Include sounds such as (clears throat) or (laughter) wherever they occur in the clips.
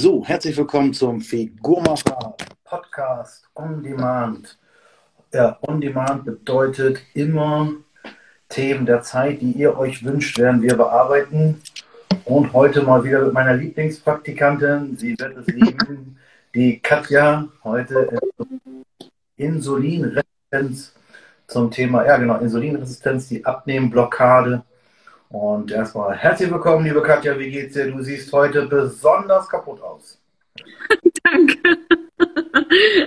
So, herzlich willkommen zum Figurmacher Podcast On Demand. Ja, On Demand bedeutet immer Themen der Zeit, die ihr euch wünscht, werden wir bearbeiten. Und heute mal wieder mit meiner Lieblingspraktikantin, sie wird es lieben, (laughs) die Katja, heute Insulinresistenz zum Thema, ja genau, Insulinresistenz, die Abnehmblockade. Und erstmal herzlich willkommen, liebe Katja, wie geht's dir? Du siehst heute besonders kaputt aus. (laughs) Danke.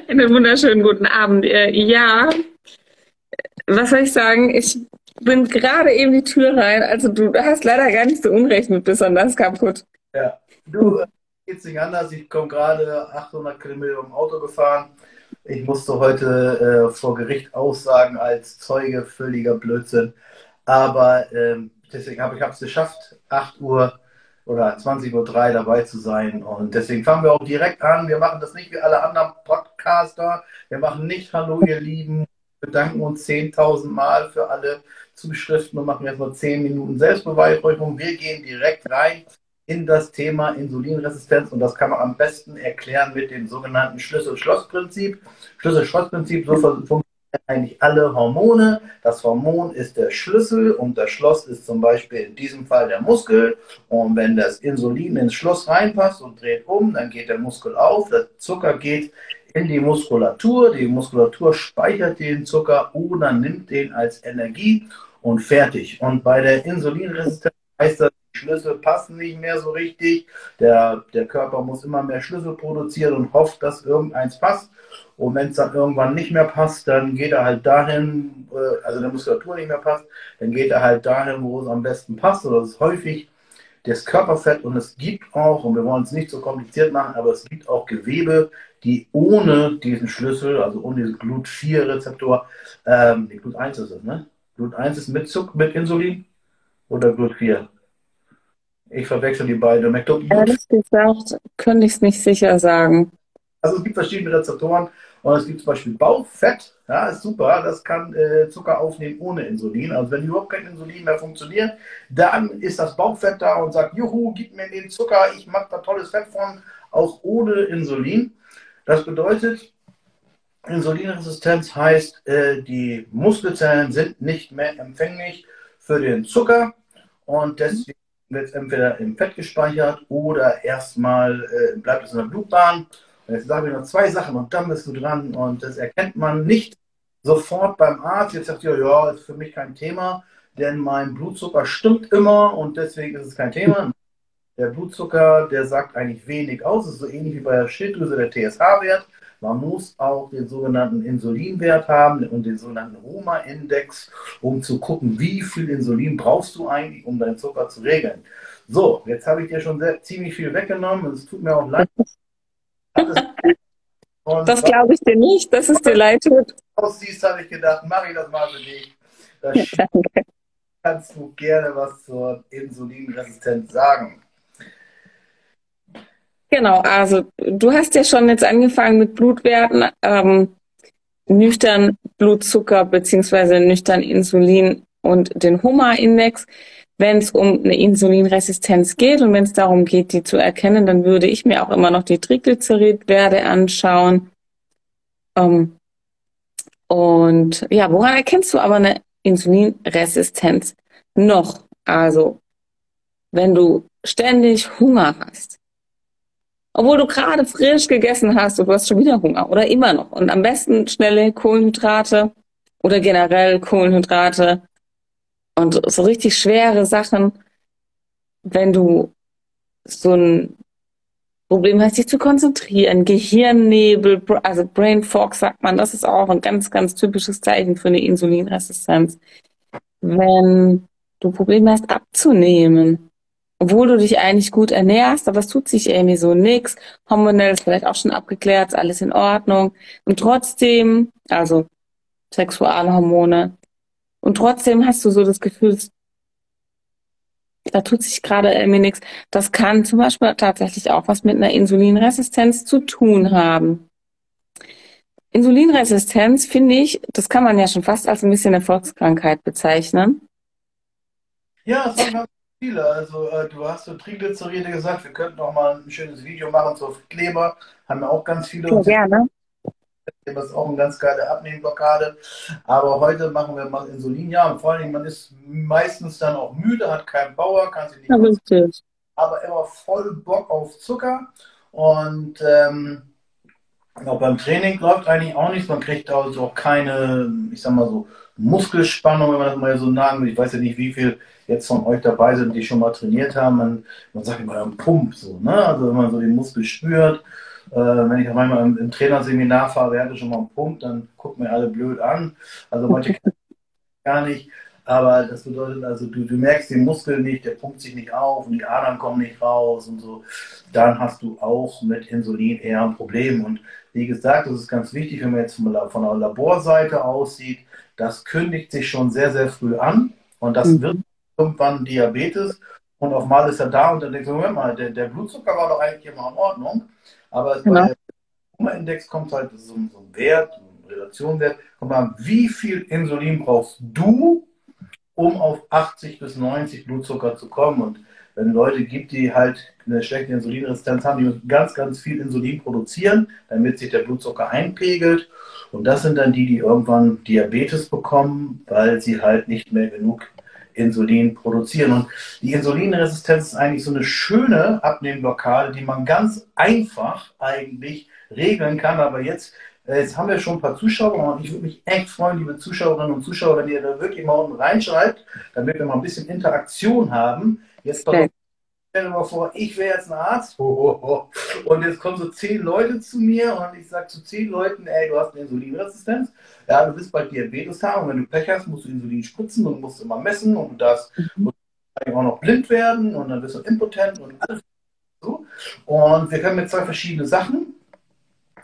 Einen wunderschönen guten Abend. Ja, was soll ich sagen? Ich bin gerade eben die Tür rein. Also du hast leider gar nicht so unrecht mit besonders kaputt. Ja, du äh, geht's nicht anders. Ich komme gerade 800 Kilometer im Auto gefahren. Ich musste heute äh, vor Gericht aussagen als Zeuge völliger Blödsinn. Aber ähm, deswegen habe ich es geschafft, 8 Uhr oder 20.03 Uhr dabei zu sein. Und deswegen fangen wir auch direkt an. Wir machen das nicht wie alle anderen Podcaster. Wir machen nicht Hallo, ihr Lieben. Wir bedanken uns 10.000 Mal für alle Zuschriften und machen jetzt mal 10 Minuten Selbstbeweihräucherung. Wir gehen direkt rein in das Thema Insulinresistenz und das kann man am besten erklären mit dem sogenannten Schlüssel-Schloss-Prinzip. Schlüssel-Schloss-Prinzip, so funktioniert eigentlich alle Hormone. Das Hormon ist der Schlüssel und das Schloss ist zum Beispiel in diesem Fall der Muskel. Und wenn das Insulin ins Schloss reinpasst und dreht um, dann geht der Muskel auf, der Zucker geht in die Muskulatur, die Muskulatur speichert den Zucker oder nimmt den als Energie und fertig. Und bei der Insulinresistenz heißt das, Schlüssel passen nicht mehr so richtig. Der, der Körper muss immer mehr Schlüssel produzieren und hofft, dass irgendeins passt. Und wenn es dann irgendwann nicht mehr passt, dann geht er halt dahin, äh, also der Muskulatur nicht mehr passt, dann geht er halt dahin, wo es am besten passt. Und das ist häufig das Körperfett und es gibt auch, und wir wollen es nicht so kompliziert machen, aber es gibt auch Gewebe, die ohne diesen Schlüssel, also ohne diesen Glut-4-Rezeptor, ähm, die Glut-1 ist es, ne? Glut-1 ist mit, Zuck, mit Insulin oder Glut-4? Ich verwechsel die beiden. Ehrlich gesagt, könnte ich es nicht sicher sagen. Also es gibt verschiedene Rezeptoren und es gibt zum Beispiel Bauchfett, ja, ist super, das kann äh, Zucker aufnehmen ohne Insulin. Also wenn überhaupt kein Insulin mehr funktioniert, dann ist das Bauchfett da und sagt, juhu, gib mir den Zucker, ich mache da tolles Fett von, auch ohne Insulin. Das bedeutet, Insulinresistenz heißt, äh, die Muskelzellen sind nicht mehr empfänglich für den Zucker und deswegen wird entweder im Fett gespeichert oder erstmal äh, bleibt es in der Blutbahn Jetzt sage ich noch zwei Sachen und dann bist du dran. Und das erkennt man nicht sofort beim Arzt. Jetzt sagt ihr, ja, ist für mich kein Thema, denn mein Blutzucker stimmt immer und deswegen ist es kein Thema. Der Blutzucker, der sagt eigentlich wenig aus. Das ist so ähnlich wie bei der Schilddrüse der TSH-Wert. Man muss auch den sogenannten Insulinwert haben und den sogenannten Roma-Index, um zu gucken, wie viel Insulin brauchst du eigentlich, um deinen Zucker zu regeln. So, jetzt habe ich dir schon sehr, ziemlich viel weggenommen. Es tut mir auch leid, und (laughs) das glaube ich dir nicht, dass es dir leid tut. Aussiehst, habe ich gedacht, mache ich das mal für dich. Da (laughs) kannst du gerne was zur Insulinresistenz sagen. Genau, also du hast ja schon jetzt angefangen mit Blutwerten, ähm, nüchtern Blutzucker beziehungsweise nüchtern Insulin und den HOMA-Index wenn es um eine Insulinresistenz geht und wenn es darum geht, die zu erkennen, dann würde ich mir auch immer noch die Triglyceridwerte anschauen. Ähm, und ja, woran erkennst du aber eine Insulinresistenz noch? Also, wenn du ständig Hunger hast, obwohl du gerade frisch gegessen hast und du hast schon wieder Hunger oder immer noch. Und am besten schnelle Kohlenhydrate oder generell Kohlenhydrate und so richtig schwere Sachen, wenn du so ein Problem hast, dich zu konzentrieren, Gehirnnebel, also Brain Fog sagt man, das ist auch ein ganz, ganz typisches Zeichen für eine Insulinresistenz. Wenn du Probleme hast, abzunehmen, obwohl du dich eigentlich gut ernährst, aber es tut sich irgendwie so nix, hormonell ist vielleicht auch schon abgeklärt, ist alles in Ordnung und trotzdem, also Sexualhormone, und trotzdem hast du so das Gefühl, da tut sich gerade irgendwie nichts. Das kann zum Beispiel tatsächlich auch was mit einer Insulinresistenz zu tun haben. Insulinresistenz finde ich, das kann man ja schon fast als ein bisschen eine Volkskrankheit bezeichnen. Ja, wir viele. Also äh, du hast so Triglyceride gesagt, wir könnten auch mal ein schönes Video machen zur Kleber. Haben wir auch ganz viele. Ja, gerne. Das ist auch eine ganz geile Abnehmblockade. Aber heute machen wir mal Insulin. Ja, und vor allem, man ist meistens dann auch müde, hat keinen Power, kann sich nicht. Ja, richtig. Aber immer voll Bock auf Zucker. Und ähm, auch beim Training läuft eigentlich auch nichts. Man kriegt also auch keine, ich sag mal so, Muskelspannung, wenn man das mal so sagen will. Ich weiß ja nicht, wie viel jetzt von euch dabei sind, die schon mal trainiert haben. Man, man sagt immer ein Pump, so, ne? Also wenn man so den Muskel spürt. Äh, wenn ich manchmal im, im Trainerseminar fahre, wer hatte schon mal einen Pump, dann gucken mir alle blöd an. Also manche (laughs) gar nicht. Aber das bedeutet also, du, du merkst den Muskel nicht, der pumpt sich nicht auf und die Adern kommen nicht raus und so. Dann hast du auch mit Insulin eher ein Problem. Und wie gesagt, das ist ganz wichtig, wenn man jetzt von der Laborseite aussieht, das kündigt sich schon sehr, sehr früh an und das mhm. wird irgendwann Diabetes und auf mal ist er da und dann denkst du, Moment mal, der, der Blutzucker war doch eigentlich immer in Ordnung, aber genau. bei der Index kommt halt so, so ein Wert, ein Relationwert, kommt mal, wie viel Insulin brauchst du, um auf 80 bis 90 Blutzucker zu kommen und wenn es Leute gibt, die halt eine schlechte Insulinresistenz haben, die müssen ganz, ganz viel Insulin produzieren, damit sich der Blutzucker einpegelt. Und das sind dann die, die irgendwann Diabetes bekommen, weil sie halt nicht mehr genug Insulin produzieren. Und die Insulinresistenz ist eigentlich so eine schöne Abnehmblockade, die man ganz einfach eigentlich regeln kann. Aber jetzt, äh, jetzt haben wir schon ein paar Zuschauer und ich würde mich echt freuen, liebe Zuschauerinnen und Zuschauer, wenn ihr da wirklich mal unten reinschreibt, damit wir mal ein bisschen Interaktion haben. Jetzt stell dir mal vor, ich wäre jetzt ein Arzt. (laughs) Und jetzt kommen so zehn Leute zu mir und ich sage zu zehn Leuten, ey, du hast eine Insulinresistenz, ja, du bist bald Diabetes haben und wenn du Pech hast, musst du Insulin spritzen und musst immer messen und du darfst mhm. auch noch blind werden und dann bist du impotent und alles so. Und wir können mit zwei verschiedene Sachen,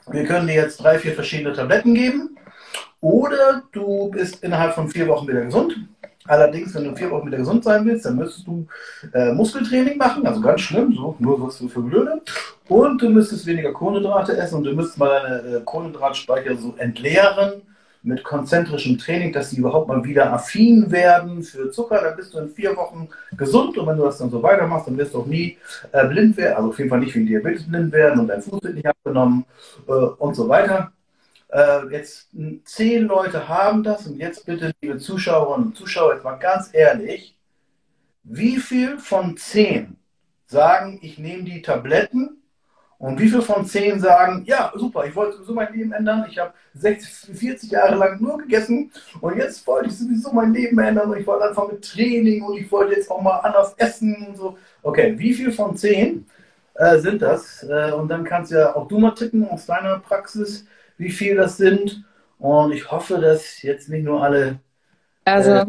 wir können dir jetzt drei, vier verschiedene Tabletten geben. Oder du bist innerhalb von vier Wochen wieder gesund Allerdings, wenn du vier Wochen wieder gesund sein willst, dann müsstest du äh, Muskeltraining machen, also ganz schlimm, so nur was für Blöde. Und du müsstest weniger Kohlenhydrate essen und du müsstest mal deine äh, Kohlenhydratspeicher so entleeren mit konzentrischem Training, dass sie überhaupt mal wieder affin werden für Zucker. Dann bist du in vier Wochen gesund und wenn du das dann so weitermachst, dann wirst du auch nie äh, blind werden, also auf jeden Fall nicht wegen Diabetes blind werden und dein Fuß wird nicht abgenommen äh, und so weiter. Äh, jetzt zehn Leute haben das und jetzt bitte, liebe Zuschauerinnen und Zuschauer, jetzt mal ganz ehrlich, wie viel von zehn sagen, ich nehme die Tabletten und wie viel von zehn sagen, ja, super, ich wollte sowieso mein Leben ändern, ich habe 60, 40 Jahre lang nur gegessen und jetzt wollte ich sowieso mein Leben ändern und ich wollte einfach mit Training und ich wollte jetzt auch mal anders essen und so. Okay, wie viel von zehn äh, sind das? Äh, und dann kannst ja auch du mal tippen aus deiner Praxis wie viel das sind. Und ich hoffe, dass jetzt nicht nur alle. Also. Äh,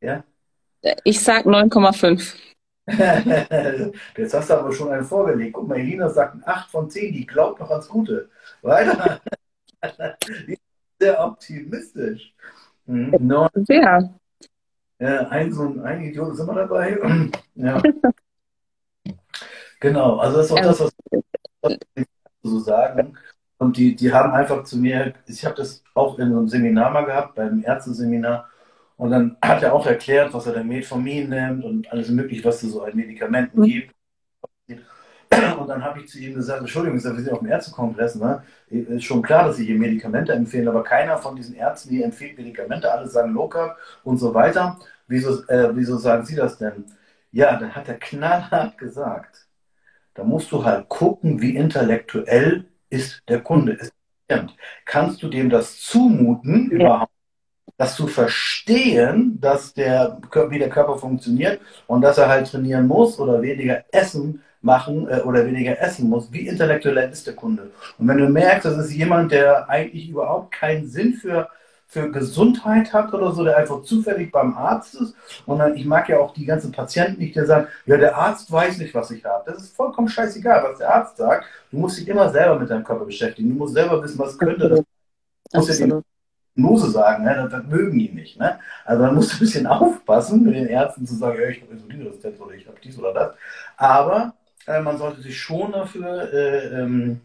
ja? Ich sag 9,5. (laughs) jetzt hast du aber schon einen vorgelegt. Guck mal, Elina sagt 8 von 10, die glaubt noch ans Gute. Weiter. (laughs) sehr optimistisch. Mhm. Sehr. Ja, ein, so ein, ein Idiot ist immer dabei. (clears throat) ja. (laughs) Genau, also das ist auch das, was ich so sagen. Und die, die haben einfach zu mir, ich habe das auch in einem Seminar mal gehabt, beim Ärzteseminar. Und dann hat er auch erklärt, was er der Metformin nimmt und alles mögliche, was es so an Medikamenten mhm. gibt. Und dann habe ich zu ihm gesagt, Entschuldigung, wir sind auf dem Ärztekongress, ne? Ist schon klar, dass sie hier Medikamente empfehlen, aber keiner von diesen Ärzten, die empfiehlt Medikamente, alle sagen Low Carb und so weiter. Wieso, äh, wieso sagen Sie das denn? Ja, dann hat er knallhart gesagt, da musst du halt gucken, wie intellektuell ist der Kunde. Ist Kannst du dem das zumuten, ja. überhaupt, das zu verstehen, dass der, wie der Körper funktioniert und dass er halt trainieren muss oder weniger essen machen äh, oder weniger essen muss? Wie intellektuell ist der Kunde? Und wenn du merkst, das ist jemand, der eigentlich überhaupt keinen Sinn für für Gesundheit hat oder so, der einfach zufällig beim Arzt ist. Und dann, ich mag ja auch die ganzen Patienten nicht, die sagen, ja, der Arzt weiß nicht, was ich habe. Das ist vollkommen scheißegal, was der Arzt sagt. Du musst dich immer selber mit deinem Körper beschäftigen. Du musst selber wissen, was könnte das. Du musst ja die Diagnose sagen, ne? das, das, mögen die nicht. Ne? Also man muss ein bisschen (laughs) aufpassen, mit den Ärzten zu sagen, ja, ich habe Insulinresistenz oder ich habe dies oder das. Aber äh, man sollte sich schon dafür äh, ähm,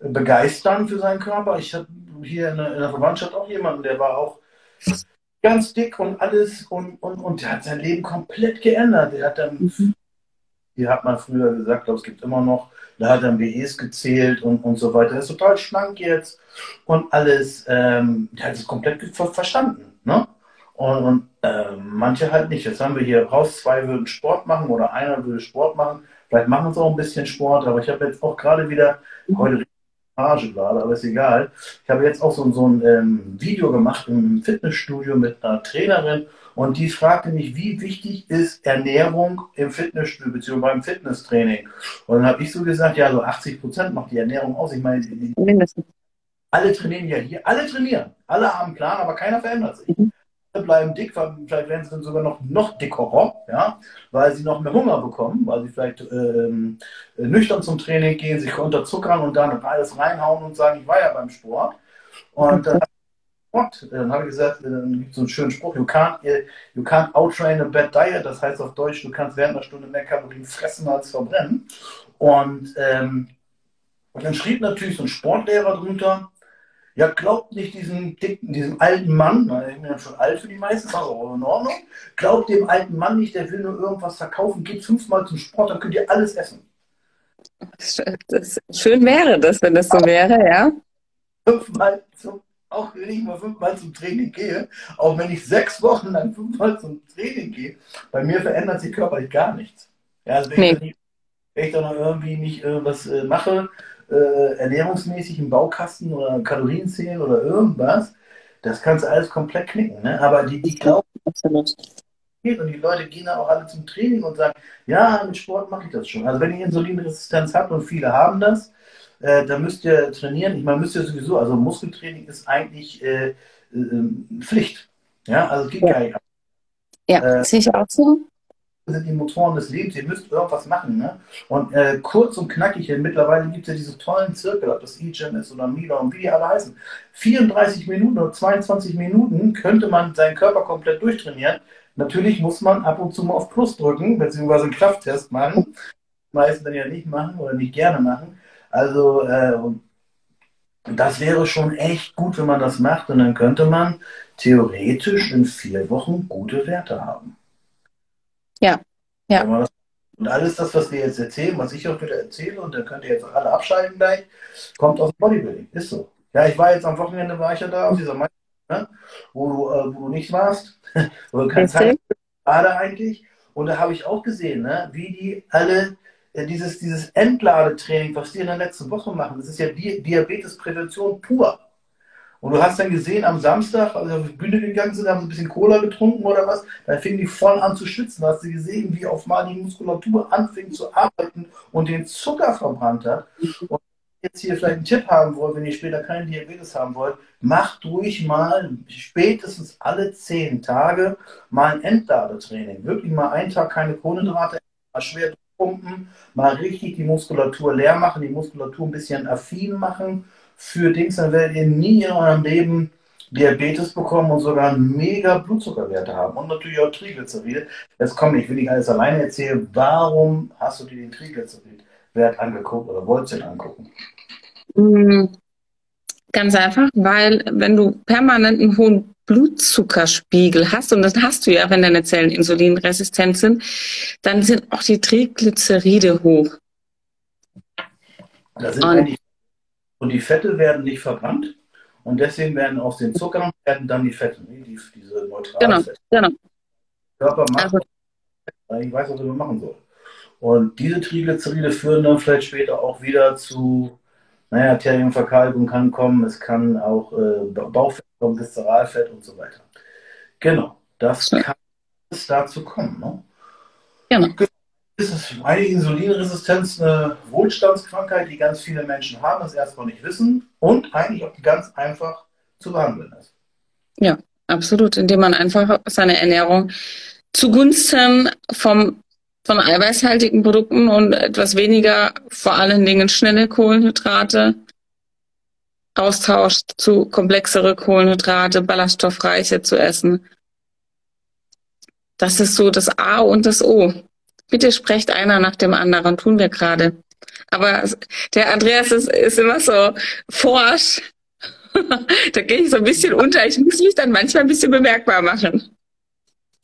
begeistern für seinen Körper. Ich habe hier in der, in der, Verwandtschaft auch jemanden, der war auch ganz dick und alles und, und, und der hat sein Leben komplett geändert. Der hat dann, mhm. hier hat man früher gesagt, glaube es gibt immer noch, da hat dann BEs gezählt und, und so weiter. Er ist total schlank jetzt und alles. Ähm, der hat es komplett verstanden. Ne? Und, und äh, manche halt nicht. Jetzt haben wir hier raus, zwei würden Sport machen oder einer würde Sport machen. Vielleicht machen sie auch ein bisschen Sport, aber ich habe jetzt auch gerade wieder, heute Rage gerade, aber ist egal. Ich habe jetzt auch so, so ein ähm, Video gemacht im Fitnessstudio mit einer Trainerin und die fragte mich, wie wichtig ist Ernährung im Fitnessstudio bzw. beim Fitnesstraining. Und dann habe ich so gesagt, ja, so 80 Prozent macht die Ernährung aus. Ich meine, die, alle trainieren ja hier, alle trainieren, alle haben einen Plan, aber keiner verändert sich. Mhm bleiben dick, vielleicht werden sie dann sogar noch, noch dickerer, ja, weil sie noch mehr Hunger bekommen, weil sie vielleicht ähm, nüchtern zum Training gehen, sich unterzuckern und dann alles reinhauen und sagen, ich war ja beim Sport. Und dann, dann habe ich gesagt, äh, dann gibt es so einen schönen Spruch, you can't, you can't outtrain a bad diet, das heißt auf Deutsch, du kannst während einer Stunde mehr Kalorien fressen als verbrennen. Und, ähm, und dann schrieb natürlich so ein Sportlehrer drunter, ja, glaubt nicht diesem dicken, diesem alten Mann, ich bin ja schon alt für die meisten, aber auch in Ordnung. Glaubt dem alten Mann nicht, der will nur irgendwas verkaufen, geht fünfmal zum Sport, dann könnt ihr alles essen. Das, schön wäre das, wenn das so wäre, ja. Fünfmal zum, auch wenn ich mal fünfmal zum Training gehe, auch wenn ich sechs Wochen lang fünfmal zum Training gehe, bei mir verändert sich körperlich gar nichts. Ja, also wenn, nee. ich, wenn ich dann irgendwie nicht äh, was äh, mache, äh, ernährungsmäßig im Baukasten oder Kalorien zählen oder irgendwas, das kannst du alles komplett knicken. Ne? Aber die, die glauben, Absolut. und die Leute gehen dann auch alle zum Training und sagen, ja, mit Sport mache ich das schon. Also wenn ihr Insulinresistenz habt und viele haben das, äh, dann müsst ihr trainieren. Ich meine, müsst ihr sowieso, also Muskeltraining ist eigentlich äh, äh, Pflicht. Ja, also es geht ja. gar nicht. Ja, äh, sehe ich auch so sind die Motoren des Lebens, ihr müsst irgendwas machen. Ne? Und äh, kurz und knackig, mittlerweile gibt es ja diese tollen Zirkel, ob das E-Gym ist oder Mila und wie die alle heißen. 34 Minuten oder 22 Minuten könnte man seinen Körper komplett durchtrainieren. Natürlich muss man ab und zu mal auf Plus drücken, beziehungsweise einen Krafttest machen. Die meisten dann ja nicht machen oder nicht gerne machen. Also, äh, das wäre schon echt gut, wenn man das macht. Und dann könnte man theoretisch in vier Wochen gute Werte haben. Ja, ja. Und alles das, was wir jetzt erzählen, was ich auch wieder erzähle, und dann könnt ihr jetzt auch alle abschalten gleich, kommt aus dem Bodybuilding. Ist so. Ja, ich war jetzt am Wochenende, war ich ja da auf dieser Meister, ne? wo, du, äh, wo du nicht warst, (laughs) wo du keine Zeit gerade eigentlich. Und da habe ich auch gesehen, ne? wie die alle äh, dieses, dieses Entladetraining, was die in der letzten Woche machen, das ist ja Di Diabetesprävention pur. Und du hast dann gesehen, am Samstag, als sie auf die Bühne gegangen sind, haben sie ein bisschen Cola getrunken oder was, da fingen die voll an zu schwitzen. Da hast du gesehen, wie auf mal die Muskulatur anfing zu arbeiten und den Zucker verbrannt hat. Und jetzt hier vielleicht einen Tipp haben wollt, wenn ihr später keinen Diabetes haben wollt, macht ruhig mal spätestens alle zehn Tage mal ein Entladetraining. Wirklich mal einen Tag keine Kohlenhydrate, mal schwer pumpen, mal richtig die Muskulatur leer machen, die Muskulatur ein bisschen affin machen für Dings, dann werdet ihr nie in eurem Leben Diabetes bekommen und sogar mega Blutzuckerwerte haben und natürlich auch Triglyceride. Jetzt komm, ich will nicht alles alleine erzählen. Warum hast du dir den Triglyceridwert angeguckt oder wolltest du ihn angucken? Mm, ganz einfach, weil wenn du permanent einen hohen Blutzuckerspiegel hast, und das hast du ja, wenn deine Zellen insulinresistent sind, dann sind auch die Triglyceride hoch. Da sind und, und die Fette werden nicht verbrannt und deswegen werden aus den Zuckern werden dann die Fette, die, diese neutralen genau, Fette. Genau. Der Körper macht, also, ich weiß, was er machen soll. Und diese Triglyceride führen dann vielleicht später auch wieder zu, naja, Arterienverkalkung kann kommen, es kann auch äh, Bauchfett kommen, Viszeralfett und so weiter. Genau, das ja. kann es dazu kommen. Ne? Genau ist es eine Insulinresistenz eine Wohlstandskrankheit, die ganz viele Menschen haben, das erstmal nicht wissen und eigentlich auch ganz einfach zu behandeln ist. Ja, absolut, indem man einfach seine Ernährung zugunsten vom, von eiweißhaltigen Produkten und etwas weniger, vor allen Dingen schnelle Kohlenhydrate, austauscht zu komplexere Kohlenhydrate, ballaststoffreiche zu essen. Das ist so das A und das O. Bitte sprecht einer nach dem anderen, tun wir gerade. Aber der Andreas ist, ist immer so forsch (laughs) da gehe ich so ein bisschen unter. Ich muss mich dann manchmal ein bisschen bemerkbar machen.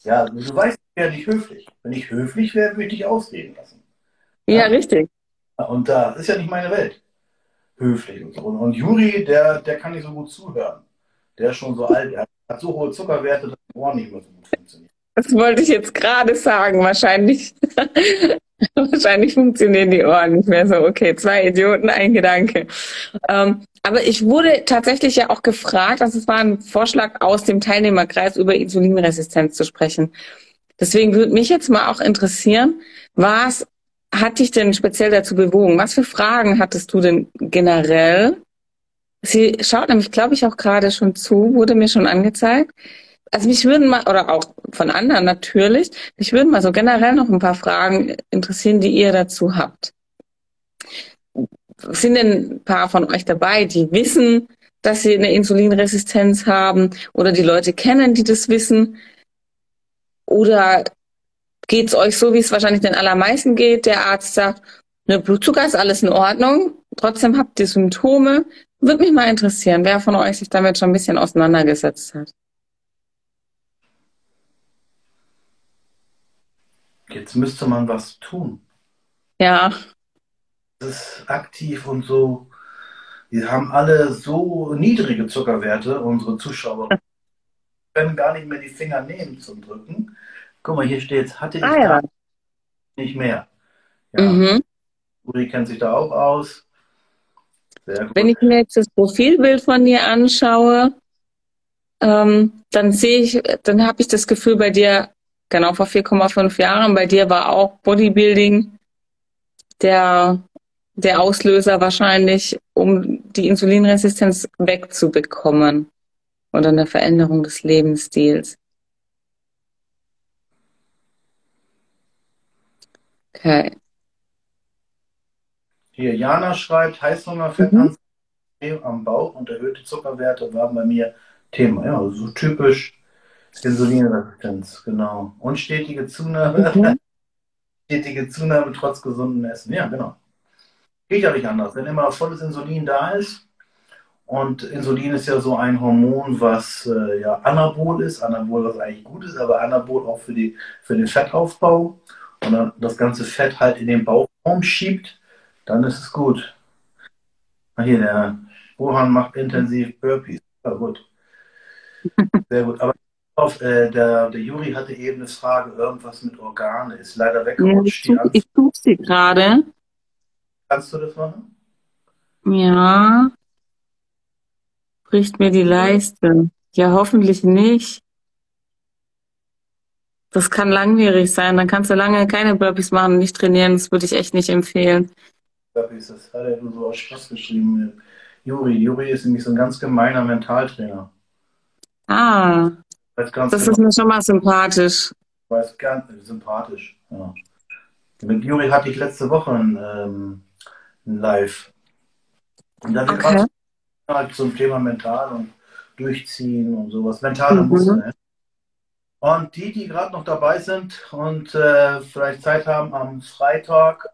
Ja, du weißt, ich wäre nicht höflich. Wenn ich höflich wäre, würde ich dich ausreden lassen. Ja, ja richtig. Und das ist ja nicht meine Welt. Höflich und so. Und Juri, der, der kann nicht so gut zuhören. Der ist schon so alt, er hat so hohe Zuckerwerte, dass die Ohren nicht mehr so gut funktionieren. Das wollte ich jetzt gerade sagen. Wahrscheinlich, (laughs) wahrscheinlich funktionieren die Ohren nicht mehr so. Okay, zwei Idioten, ein Gedanke. Ähm, aber ich wurde tatsächlich ja auch gefragt, also es war ein Vorschlag aus dem Teilnehmerkreis, über Insulinresistenz zu sprechen. Deswegen würde mich jetzt mal auch interessieren, was hat dich denn speziell dazu bewogen? Was für Fragen hattest du denn generell? Sie schaut nämlich, glaube ich, auch gerade schon zu, wurde mir schon angezeigt. Also mich würden mal, oder auch von anderen natürlich, mich würden mal so generell noch ein paar Fragen interessieren, die ihr dazu habt. Sind denn ein paar von euch dabei, die wissen, dass sie eine Insulinresistenz haben oder die Leute kennen, die das wissen? Oder geht es euch so, wie es wahrscheinlich den allermeisten geht? Der Arzt sagt, ne, Blutzucker ist alles in Ordnung, trotzdem habt ihr Symptome. Würde mich mal interessieren, wer von euch sich damit schon ein bisschen auseinandergesetzt hat. Jetzt müsste man was tun. Ja. Das ist aktiv und so. Wir haben alle so niedrige Zuckerwerte, unsere Zuschauer. können gar nicht mehr die Finger nehmen zum Drücken. Guck mal, hier steht, hatte ich ah, ja. nicht mehr. Ja. Mhm. Uri kennt sich da auch aus. Wenn ich mir jetzt das Profilbild von dir anschaue, ähm, dann sehe ich, dann habe ich das Gefühl bei dir, genau vor 4,5 Jahren, bei dir war auch Bodybuilding der, der Auslöser wahrscheinlich, um die Insulinresistenz wegzubekommen oder eine Veränderung des Lebensstils. Okay. Hier, Jana schreibt, Heißhunger, Fettanzahl mhm. am Bauch und erhöhte Zuckerwerte waren bei mir Thema. Ja, so typisch Insulinresistenz, genau. Und stetige Zunahme, mhm. (laughs) stetige Zunahme trotz gesundem Essen. Ja, genau. Geht ja nicht anders. Wenn immer volles Insulin da ist, und Insulin ist ja so ein Hormon, was äh, ja Anabol ist, Anabol, was eigentlich gut ist, aber Anabol auch für, die, für den Fettaufbau und dann das ganze Fett halt in den Bauchraum schiebt, dann ist es gut. Hier, der Bohan macht intensiv Burpees. Ja, gut. (laughs) Sehr gut. Aber auf, äh, der, der Juri hatte eben eine Frage, irgendwas mit Organe, ist leider weggerutscht. Ja, ich tue sie gerade. Kannst du das machen? Ja. Bricht mir die Leiste. Ja, hoffentlich nicht. Das kann langwierig sein. Dann kannst du lange keine Burpees machen, nicht trainieren. Das würde ich echt nicht empfehlen. Burpees, das hat er nur so aus Spaß geschrieben. Juri. Juri ist nämlich so ein ganz gemeiner Mentaltrainer. Ah. Das genau. ist mir schon mal sympathisch. Weiß ganz sympathisch, ja. Mit Juri hatte ich letzte Woche ein, ähm, ein Live. Und da okay. halt zum Thema mental und durchziehen und sowas. Mentale mhm. Muskeln. Ne? Und die, die gerade noch dabei sind und äh, vielleicht Zeit haben, am Freitag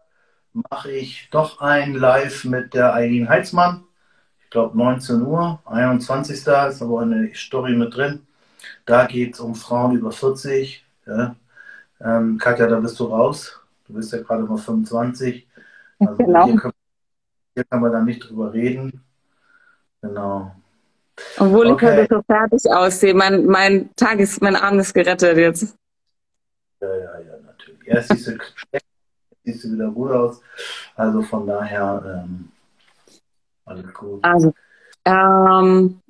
mache ich doch ein Live mit der Eileen Heitzmann. Ich glaube 19 Uhr, 21. ist aber eine Story mit drin. Da geht es um Frauen über 40. Ja. Ähm, Katja, da bist du raus. Du bist ja gerade mal 25. Also (laughs) genau. hier, können, hier kann man da nicht drüber reden. Genau. Obwohl okay. ich heute so fertig aussehe. Mein, mein Tag ist, mein Abend ist gerettet jetzt. Ja, ja, ja, natürlich. Erst siehst du schlecht, siehst du wieder gut aus. Also von daher, ähm, alles gut. Also, ähm,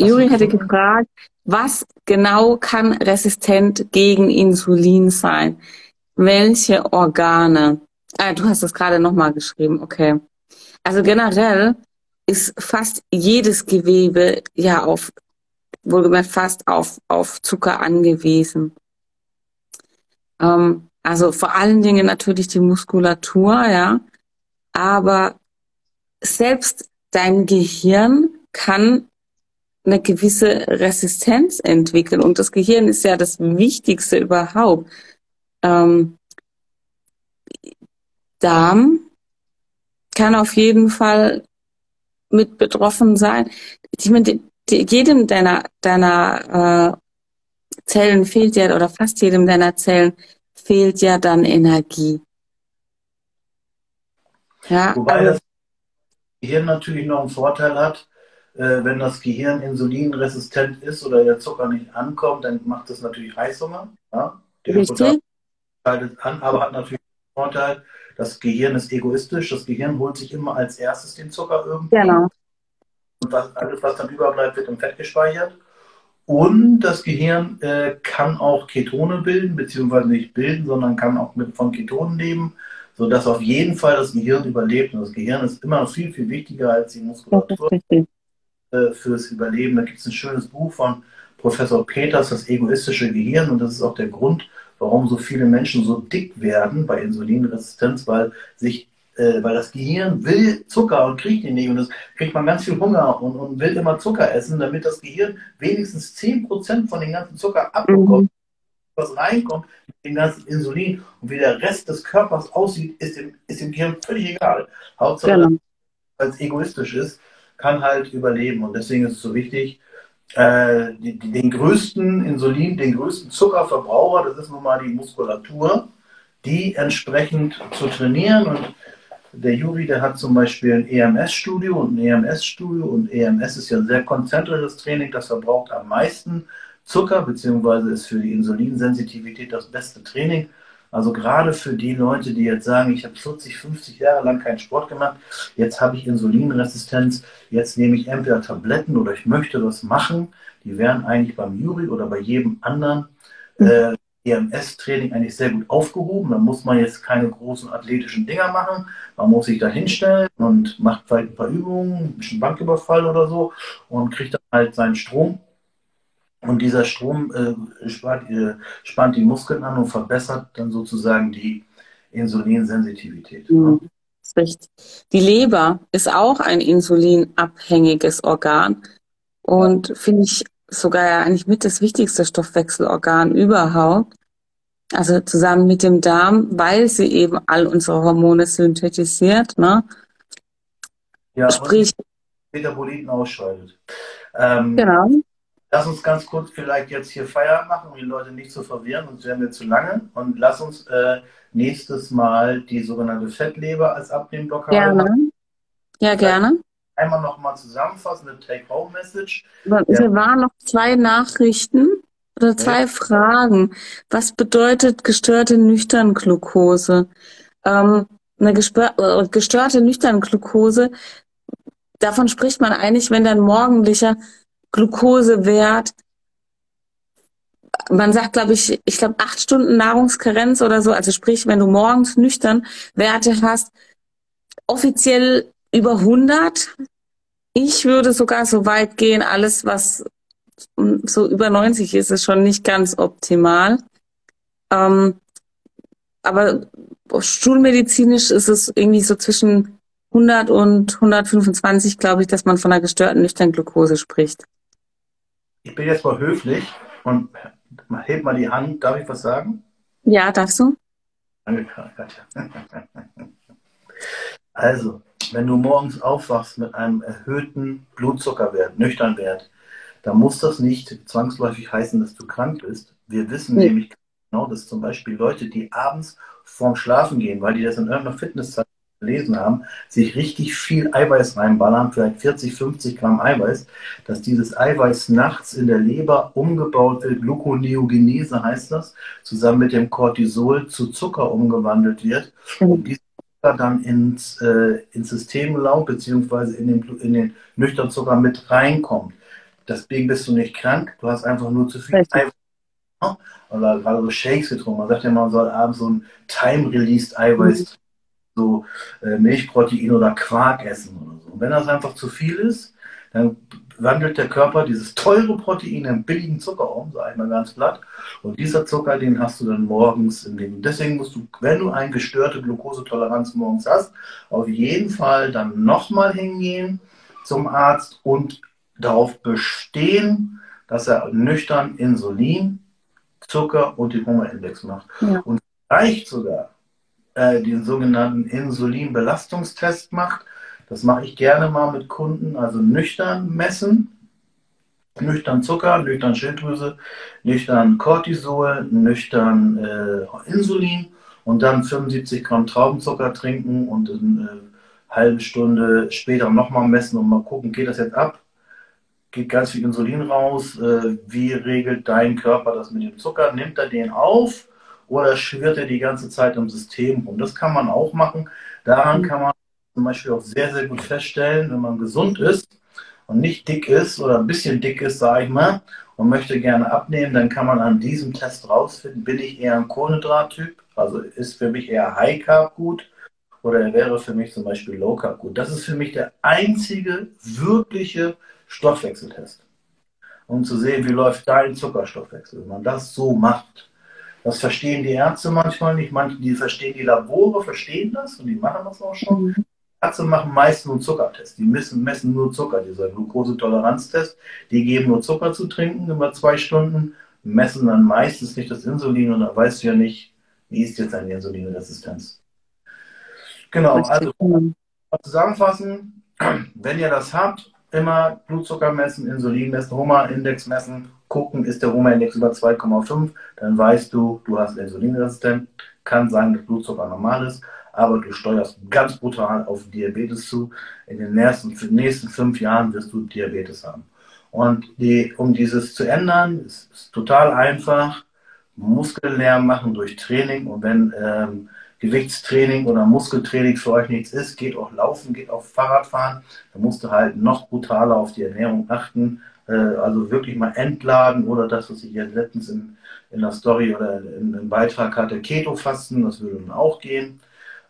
Juri hätte gefragt, was genau kann resistent gegen Insulin sein? Welche Organe? Ah, du hast das gerade nochmal geschrieben, okay. Also generell ist fast jedes Gewebe ja auf, wohlgemerkt fast auf, auf Zucker angewiesen. Ähm, also vor allen Dingen natürlich die Muskulatur, ja. Aber selbst dein Gehirn kann eine gewisse Resistenz entwickeln. Und das Gehirn ist ja das Wichtigste überhaupt. Ähm, Darm kann auf jeden Fall mit betroffen sein. Ich meine, jedem deiner, deiner äh, Zellen fehlt ja, oder fast jedem deiner Zellen fehlt ja dann Energie. Ja, Wobei also, das Gehirn natürlich noch einen Vorteil hat, äh, wenn das Gehirn insulinresistent ist oder der Zucker nicht ankommt, dann macht das natürlich Heißhunger. Ja? Der Richtig. schaltet an, aber hat natürlich den Vorteil, das Gehirn ist egoistisch, das Gehirn holt sich immer als erstes den Zucker irgendwie. Genau. Und was, alles, was dann überbleibt, wird im Fett gespeichert. Und das Gehirn äh, kann auch Ketone bilden, beziehungsweise nicht bilden, sondern kann auch mit von Ketonen leben, sodass auf jeden Fall das Gehirn überlebt. Und das Gehirn ist immer noch viel, viel wichtiger als die Muskulatur äh, fürs Überleben. Da gibt es ein schönes Buch von Professor Peters, das egoistische Gehirn. Und das ist auch der Grund, warum so viele Menschen so dick werden bei Insulinresistenz, weil sich äh, weil das Gehirn will Zucker und kriegt ihn nicht. Und das kriegt man ganz viel Hunger und, und will immer Zucker essen, damit das Gehirn wenigstens 10% von dem ganzen Zucker abbekommt, mhm. was reinkommt, dem ganzen Insulin. Und wie der Rest des Körpers aussieht, ist dem, ist dem Gehirn völlig egal. Hauptsache, genau. weil es egoistisch ist, kann halt überleben. Und deswegen ist es so wichtig, äh, die, die, den größten Insulin, den größten Zuckerverbraucher, das ist nun mal die Muskulatur, die entsprechend zu trainieren. Und der Juri, der hat zum Beispiel ein EMS-Studio und ein EMS-Studio und EMS ist ja ein sehr konzentrisches Training, das verbraucht am meisten Zucker, beziehungsweise ist für die Insulinsensitivität das beste Training. Also gerade für die Leute, die jetzt sagen, ich habe 40, 50 Jahre lang keinen Sport gemacht, jetzt habe ich Insulinresistenz, jetzt nehme ich entweder Tabletten oder ich möchte was machen, die wären eigentlich beim Juri oder bei jedem anderen äh, EMS-Training eigentlich sehr gut aufgehoben. Da muss man jetzt keine großen athletischen Dinger machen. Man muss sich da hinstellen und macht vielleicht ein paar Übungen, ein bisschen Banküberfall oder so und kriegt dann halt seinen Strom. Und dieser Strom äh, spart, äh, spannt die Muskeln an und verbessert dann sozusagen die Insulinsensitivität. Mhm. Das ist richtig. Die Leber ist auch ein insulinabhängiges Organ und finde ich sogar ja eigentlich mit das wichtigste Stoffwechselorgan überhaupt. Also zusammen mit dem Darm, weil sie eben all unsere Hormone synthetisiert, ne? Ja, Sprich, Metaboliten ausscheidet. Ähm, genau. Lass uns ganz kurz vielleicht jetzt hier Feierabend machen, um die Leute nicht zu verwirren, sonst werden wir zu lange. Und lass uns äh, nächstes Mal die sogenannte Fettleber als Abnehmblockade gerne. Ja, gerne einmal nochmal zusammenfassen, eine Take-Home-Message. Wir ja. waren noch zwei Nachrichten oder zwei ja. Fragen. Was bedeutet gestörte Nüchternglucose? Ähm, eine äh, gestörte Nüchternglucose, davon spricht man eigentlich, wenn dein morgendlicher Glukosewert man sagt, glaube ich, ich glaube acht Stunden Nahrungskarenz oder so. Also sprich, wenn du morgens nüchtern Werte hast, offiziell über 100. Ich würde sogar so weit gehen, alles, was so über 90 ist, ist schon nicht ganz optimal. Ähm, aber schulmedizinisch ist es irgendwie so zwischen 100 und 125, glaube ich, dass man von einer gestörten Nüchternglucose spricht. Ich bin jetzt mal höflich und heb mal die Hand. Darf ich was sagen? Ja, darfst du? Danke, Katja. (laughs) Also, wenn du morgens aufwachst mit einem erhöhten Blutzuckerwert, Nüchternwert, dann muss das nicht zwangsläufig heißen, dass du krank bist. Wir wissen mhm. nämlich genau, dass zum Beispiel Leute, die abends vorm Schlafen gehen, weil die das in irgendeiner Fitnesszeit gelesen haben, sich richtig viel Eiweiß reinballern, vielleicht 40, 50 Gramm Eiweiß, dass dieses Eiweiß nachts in der Leber umgebaut wird, Gluconeogenese heißt das, zusammen mit dem Cortisol zu Zucker umgewandelt wird. Mhm. Und diese dann ins, äh, ins System launt, beziehungsweise in den, in den Nüchternzucker mit reinkommt. Deswegen bist du nicht krank, du hast einfach nur zu viel Eiweiß. Oder gerade so Shakes getrunken. Man sagt ja, man soll abends so ein Time-Released Eiweiß, mhm. So äh, Milchprotein oder Quark essen oder so. Und wenn das einfach zu viel ist, dann wandelt der Körper dieses teure Protein in billigen Zucker um, sag ich mal ganz platt. Und dieser Zucker, den hast du dann morgens in dem. Deswegen musst du, wenn du eine gestörte Glukosetoleranz morgens hast, auf jeden Fall dann nochmal hingehen zum Arzt und darauf bestehen, dass er nüchtern Insulin, Zucker und den Hungerindex macht. Ja. Und vielleicht sogar äh, den sogenannten Insulinbelastungstest macht, Das mache ich gerne mal mit Kunden, also nüchtern messen. Nüchtern Zucker, nüchtern Schilddrüse, nüchtern Cortisol, nüchtern äh, Insulin und dann 75 Gramm Traubenzucker trinken und eine äh, halbe Stunde später nochmal messen und mal gucken, geht das jetzt ab? Geht ganz viel Insulin raus? Äh, wie regelt dein Körper das mit dem Zucker? Nimmt er den auf oder schwirrt er die ganze Zeit im System rum? Das kann man auch machen. Daran kann man zum Beispiel auch sehr, sehr gut feststellen, wenn man gesund ist und nicht dick ist oder ein bisschen dick ist, sage ich mal, und möchte gerne abnehmen, dann kann man an diesem Test rausfinden, bin ich eher ein Kohlenhydrat-Typ, also ist für mich eher High Carb gut oder er wäre für mich zum Beispiel Low Carb gut. Das ist für mich der einzige wirkliche Stoffwechseltest, um zu sehen, wie läuft dein Zuckerstoffwechsel. Wenn man das so macht, das verstehen die Ärzte manchmal nicht, manche, die verstehen die Labore, verstehen das und die machen das auch schon. Mhm. Ärzte machen meist nur einen Zuckertest. Die messen, messen nur Zucker, dieser Glukosetoleranztest. Die geben nur Zucker zu trinken über zwei Stunden, messen dann meistens nicht das Insulin und da weißt du ja nicht, wie ist jetzt deine Insulinresistenz. Genau, also zusammenfassen, wenn ihr das habt, immer Blutzucker messen, Insulin messen, Homa-Index messen, gucken, ist der Homa-Index über 2,5, dann weißt du, du hast Insulinresistent. Kann sein, dass Blutzucker normal ist aber du steuerst ganz brutal auf Diabetes zu. In den nächsten, nächsten fünf Jahren wirst du Diabetes haben. Und die, um dieses zu ändern, ist, ist total einfach. Muskeln machen durch Training. Und wenn ähm, Gewichtstraining oder Muskeltraining für euch nichts ist, geht auch Laufen, geht auch Fahrradfahren. Da musst du halt noch brutaler auf die Ernährung achten. Äh, also wirklich mal entladen oder das, was ich jetzt letztens in, in der Story oder in, im Beitrag hatte, Keto-Fasten, das würde dann auch gehen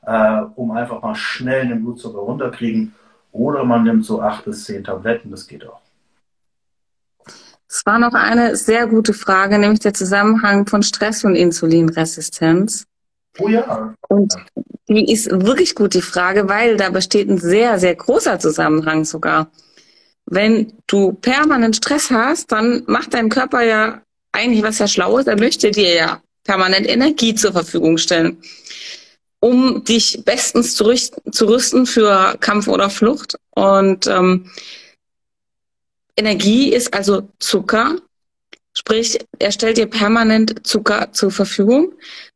äh, um einfach mal schnell den Blutzucker runterkriegen. Oder man nimmt so acht bis zehn Tabletten, das geht auch. Es war noch eine sehr gute Frage, nämlich der Zusammenhang von Stress und Insulinresistenz. Oh ja. Und die ist wirklich gut, die Frage, weil da besteht ein sehr, sehr großer Zusammenhang sogar. Wenn du permanent Stress hast, dann macht dein Körper ja eigentlich was ja schlau ist, er möchte dir ja permanent Energie zur Verfügung stellen um dich bestens zu, rüsten, zu rüsten für Kampf oder Flucht. Und ähm, Energie ist also Zucker, sprich, er stellt dir permanent Zucker zur Verfügung.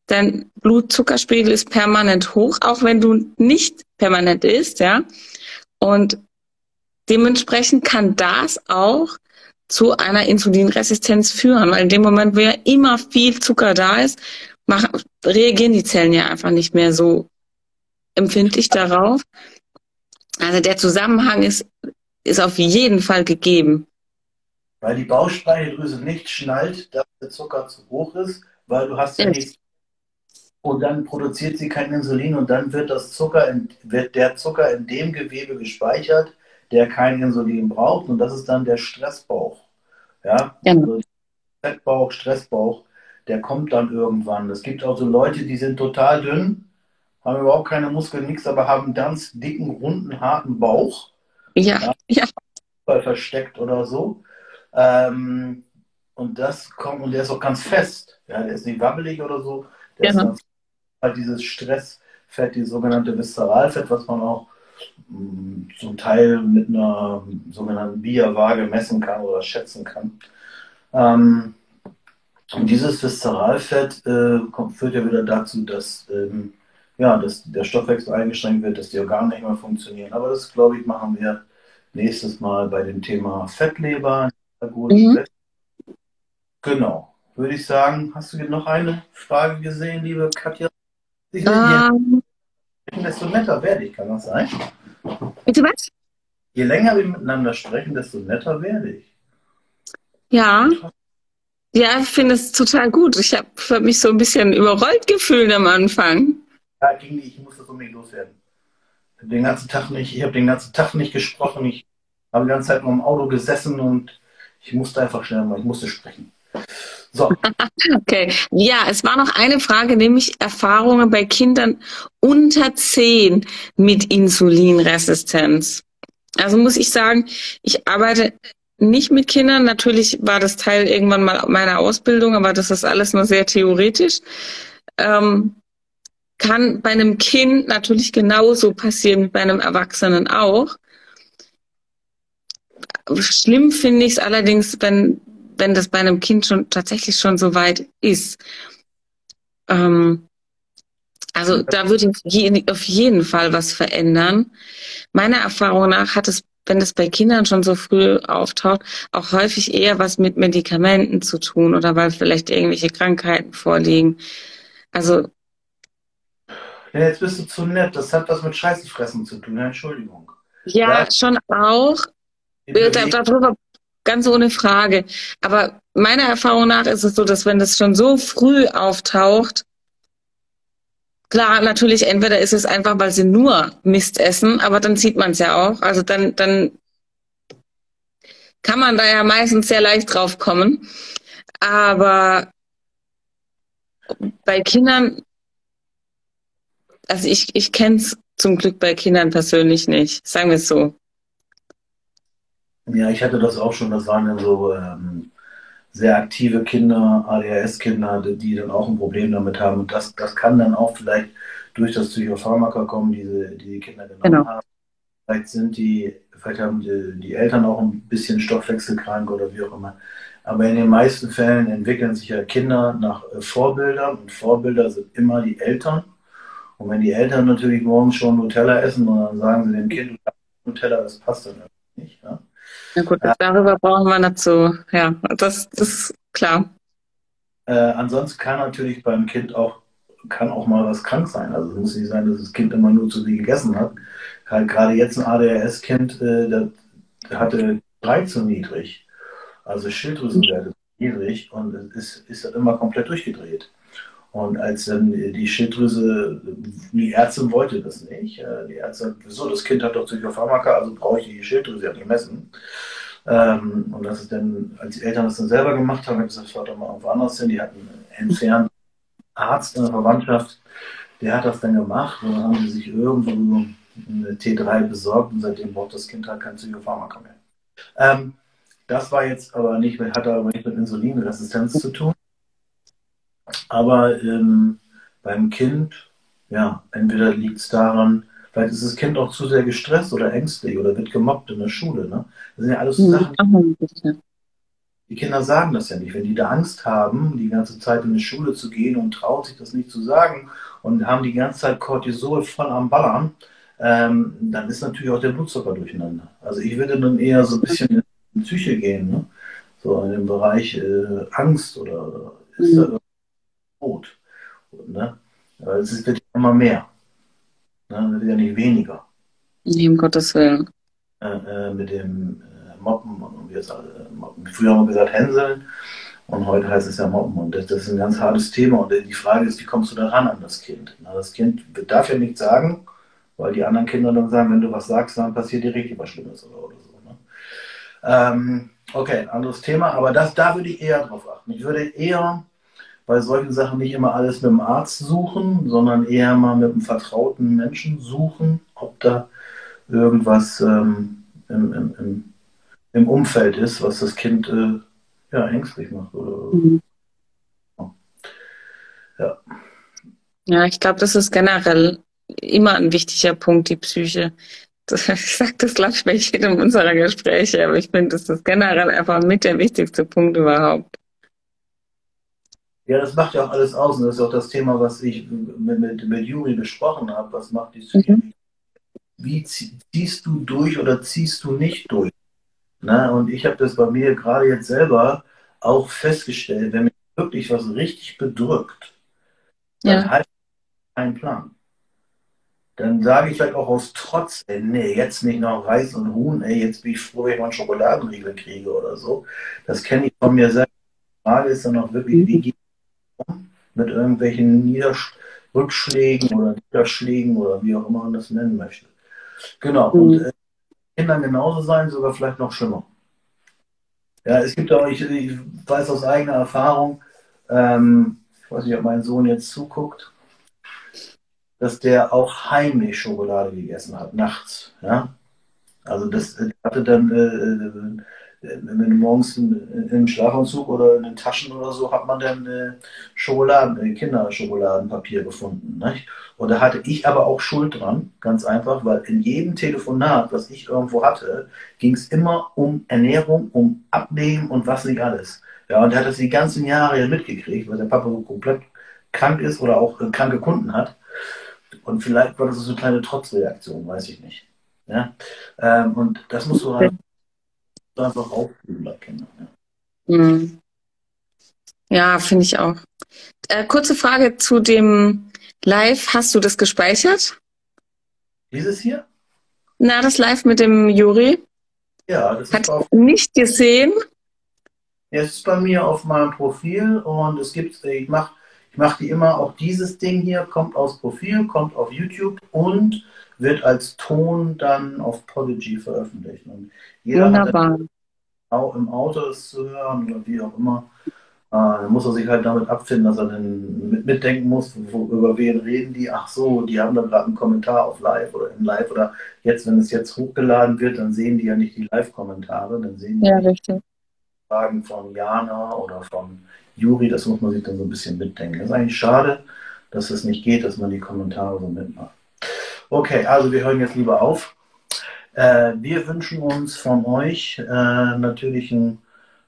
Dein Blutzuckerspiegel ist permanent hoch, auch wenn du nicht permanent isst, ja. Und dementsprechend kann das auch zu einer Insulinresistenz führen, weil in dem Moment, wo ja immer viel Zucker da ist, machen, reagieren die Zellen ja einfach nicht mehr so empfindlich darauf. Also der Zusammenhang ist, ist auf jeden Fall gegeben. Weil die Bauchspeicheldrüse nicht schnallt, dass der Zucker zu hoch ist, weil du hast ja, nichts. Und dann produziert sie kein Insulin und dann wird das Zucker in, wird der Zucker in dem Gewebe gespeichert, der kein Insulin braucht. Und das ist dann der Stressbauch. Ja, ja. Also Fettbauch, Stressbauch der kommt dann irgendwann. Es gibt auch so Leute, die sind total dünn, haben überhaupt keine Muskeln, nichts, aber haben einen ganz dicken, runden, harten Bauch. Ja, ja. ja. Versteckt oder so. Ähm, und das kommt, und der ist auch ganz fest. Ja, der ist nicht wabbelig oder so. Der ja. ist ganz, halt dieses Stressfett, die sogenannte Viszeralfett, was man auch mh, mm, zum Teil mit einer sogenannten Bierwaage messen kann oder schätzen kann. Ähm, und dieses Viszeralfett äh, kommt, führt ja wieder dazu, dass, ähm, ja, dass der Stoffwechsel eingeschränkt wird, dass die Organe nicht mehr funktionieren. Aber das, glaube ich, machen wir nächstes Mal bei dem Thema Fettleber. Mhm. Genau. Würde ich sagen, hast du noch eine Frage gesehen, liebe Katja? Ich um. Ähm. desto netter werde ich, kann das sein? Bitte was? Je länger wir miteinander sprechen, desto netter werde ich. Ja. Ja, ich finde es total gut. Ich habe mich so ein bisschen überrollt gefühlt am Anfang. Ja, ging nicht. Ich musste das unbedingt loswerden. Ich habe den ganzen Tag nicht, ich habe den ganzen Tag nicht gesprochen. Ich habe die ganze Zeit nur im Auto gesessen und ich musste einfach schnell mal, ich musste sprechen. So. (laughs) okay. Ja, es war noch eine Frage, nämlich Erfahrungen bei Kindern unter 10 mit Insulinresistenz. Also muss ich sagen, ich arbeite nicht mit Kindern. Natürlich war das Teil irgendwann mal meiner Ausbildung, aber das ist alles nur sehr theoretisch. Ähm, kann bei einem Kind natürlich genauso passieren wie bei einem Erwachsenen auch. Schlimm finde ich es allerdings, wenn, wenn das bei einem Kind schon tatsächlich schon so weit ist. Ähm, also da würde ich auf jeden Fall was verändern. Meiner Erfahrung nach hat es, wenn es bei Kindern schon so früh auftaucht, auch häufig eher was mit Medikamenten zu tun oder weil vielleicht irgendwelche Krankheiten vorliegen. Also ja, jetzt bist du zu nett. Das hat was mit Scheißefressen zu tun. Entschuldigung. Ja, ja. schon auch. Darüber ganz ohne Frage. Aber meiner Erfahrung nach ist es so, dass wenn das schon so früh auftaucht, Klar, natürlich, entweder ist es einfach, weil sie nur Mist essen, aber dann sieht man es ja auch. Also dann, dann kann man da ja meistens sehr leicht drauf kommen. Aber bei Kindern, also ich, ich kenne es zum Glück bei Kindern persönlich nicht, sagen wir es so. Ja, ich hatte das auch schon, das waren dann so ähm, sehr aktive Kinder, ADHS-Kinder, die dann auch ein Problem damit haben. Und das, das kann dann auch vielleicht durch das Psychopharmaka kommen, die die, die Kinder genommen genau. haben. Vielleicht sind die, vielleicht haben die, die Eltern auch ein bisschen Stoffwechselkrank oder wie auch immer. Aber in den meisten Fällen entwickeln sich ja Kinder nach äh, Vorbildern und Vorbilder sind immer die Eltern. Und wenn die Eltern natürlich morgens schon Nutella essen und dann sagen sie dem Kind, Nutella, das passt dann nicht. Ja? Ja gut, äh, darüber brauchen wir nicht so, ja, das, das ist klar. Äh, ansonsten kann natürlich beim Kind auch, kann auch mal was krank sein. Also es muss nicht sein, dass das Kind immer nur zu viel gegessen hat. Gerade jetzt ein ADHS-Kind, äh, der, der hatte drei zu niedrig. Also Schilddrüsenwerte niedrig und es ist, ist immer komplett durchgedreht. Und als dann die Schilddrüse, die Ärztin wollte das nicht. Äh, die Ärztin wieso, das Kind hat doch Psychopharmaka, also brauche ich die Schilddrüse ja gemessen. Ähm, und das ist dann, als die Eltern das dann selber gemacht haben, habe ich gesagt, fahrt doch mal irgendwo anders hin. Die hatten einen entfernten Arzt in der Verwandtschaft, der hat das dann gemacht. Und dann haben sie sich irgendwo eine T3 besorgt und seitdem braucht das Kind halt kein Psychopharmaka mehr. Ähm, das war jetzt aber nicht, hat aber nicht mit Insulinresistenz zu tun. Aber ähm, beim Kind, ja, entweder liegt es daran, vielleicht ist das Kind auch zu sehr gestresst oder ängstlich oder wird gemobbt in der Schule. Ne? Das sind ja alles so mhm. Sachen. Die Kinder sagen das ja nicht. Wenn die da Angst haben, die ganze Zeit in die Schule zu gehen und trauen sich das nicht zu sagen und haben die ganze Zeit Cortisol voll am Ballern, ähm, dann ist natürlich auch der Blutzucker durcheinander. Also ich würde dann eher so ein bisschen in die Psyche gehen, ne? so in den Bereich äh, Angst oder ist mhm. da Tod. Ne? Es wird immer mehr. Ne? Es wird ja nicht weniger. Nee, um Gottes Willen. Äh, äh, mit dem äh, Moppen und wie gesagt, äh, Moppen. Früher haben wir gesagt Hänseln und heute heißt es ja Moppen. Und das, das, ist ein ganz hartes Thema. Und die Frage ist, wie kommst du da ran an das Kind? Na, das Kind darf ja nichts sagen, weil die anderen Kinder dann sagen, wenn du was sagst, dann passiert dir richtig was Schlimmes oder, oder so. Ne? Ähm, okay, anderes Thema, aber das, da würde ich eher drauf achten. Ich würde eher bei solchen Sachen nicht immer alles mit dem Arzt suchen, sondern eher mal mit einem vertrauten Menschen suchen, ob da irgendwas ähm, im, im, im, im, Umfeld ist, was das Kind äh, ja, ängstlich macht. Oder, mhm. ja. ja, ich glaube, das ist generell immer ein wichtiger Punkt, die Psyche. (laughs) Ich sage das, glaube ich, bei jedem unserer Gespräche, aber ich finde, das ist generell einfach mit der wichtigste Punkt überhaupt. Ja, das macht ja auch alles aus. Und das ist auch das Thema, was ich mit, mit, mit Juri besprochen habe. Was macht die Psyche? Mhm. Wie ziehst du durch oder ziehst du nicht durch? Na, und ich habe das bei mir gerade jetzt selber auch festgestellt, wenn mich wirklich was richtig bedrückt, dann ja. halt keinen Plan. Dann sage ich vielleicht auch aus Trotz, ey, nee, jetzt nicht noch Reis und Huhn, ey, jetzt bin ich froh, wenn ich mal einen Schokoladenriegel kriege oder so. Das kenne ich von mir selbst. Die Frage ist dann auch wirklich, wie geht mit irgendwelchen Niedersch Rückschlägen oder Niederschlägen oder wie auch immer man das nennen möchte. Genau. Mhm. Und äh, Kindern genauso sein, sogar vielleicht noch schlimmer. Ja, es gibt auch, ich, ich weiß aus eigener Erfahrung, ähm, ich weiß nicht, ob mein Sohn jetzt zuguckt, dass der auch heimlich Schokolade gegessen hat, nachts. Ja? Also das hatte dann, äh, wenn du morgens in, im Schlafanzug oder in den Taschen oder so, hat man dann äh, Schokoladen, äh, Kinderschokoladenpapier gefunden. Nicht? Und da hatte ich aber auch Schuld dran, ganz einfach, weil in jedem Telefonat, was ich irgendwo hatte, ging es immer um Ernährung, um Abnehmen und was nicht alles. Ja, und er hat das die ganzen Jahre ja mitgekriegt, weil der Papa so komplett krank ist oder auch äh, kranke Kunden hat. Und vielleicht war das so eine kleine Trotzreaktion, weiß ich nicht. Ja? Ähm, und das musst du halt einfach bei Kindern. Ja, mhm. ja finde ich auch. Äh, kurze Frage zu dem Live. Hast du das gespeichert? Dieses hier? Na, das Live mit dem Juri? Ja, das Hat ist auf... nicht gesehen. Es ist bei mir auf meinem Profil und es gibt, ich mache ich mach die immer, auch dieses Ding hier kommt aus Profil, kommt auf YouTube und wird als Ton dann auf Podigy veröffentlicht. Und jeder Wunderbar. Hat auch im Auto ist zu hören oder wie auch immer. Äh, muss er sich halt damit abfinden, dass er dann mit, mitdenken muss, wo, über wen reden die. Ach so, die haben da gerade einen Kommentar auf Live oder in Live oder jetzt, wenn es jetzt hochgeladen wird, dann sehen die ja nicht die Live-Kommentare, dann sehen die ja, richtig. Fragen von Jana oder von Juri, das muss man sich dann so ein bisschen mitdenken. Das ist eigentlich schade, dass es nicht geht, dass man die Kommentare so mitmacht. Okay, also wir hören jetzt lieber auf. Äh, wir wünschen uns von euch äh, natürlich ein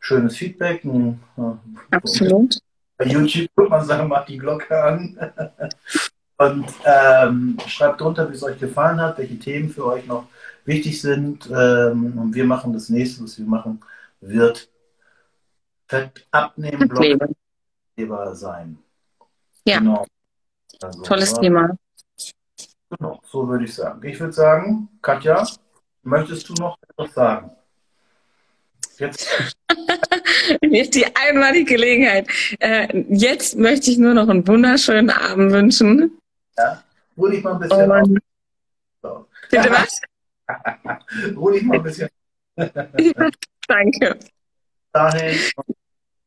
schönes Feedback. Ein, äh, Absolut. Bei YouTube kann man sagen, macht die Glocke an. (laughs) Und ähm, schreibt drunter, wie es euch gefallen hat, welche Themen für euch noch wichtig sind. Ähm, und wir machen das nächste, was wir machen, wird Fett abnehmen, Blockleber sein. Ja. Genau. Also, Tolles Thema. Genau, so würde ich sagen. Ich würde sagen, Katja, möchtest du noch etwas sagen? Jetzt. (laughs) jetzt die einmalige Gelegenheit. Äh, jetzt möchte ich nur noch einen wunderschönen Abend wünschen. Ja, ruh dich mal ein bisschen oh, auf. (laughs) Bitte was? (laughs) ruh dich mal ein bisschen. ja, danke. Dahin.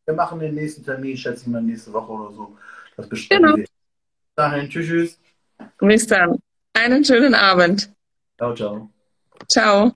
Wir machen den nächsten Termin, schätze ich mal, nächste Woche oder so. Das besprechen genau. Dahin, tschüss, tschüss. Bis dann. Einen schönen Abend. Ciao, ciao. Ciao.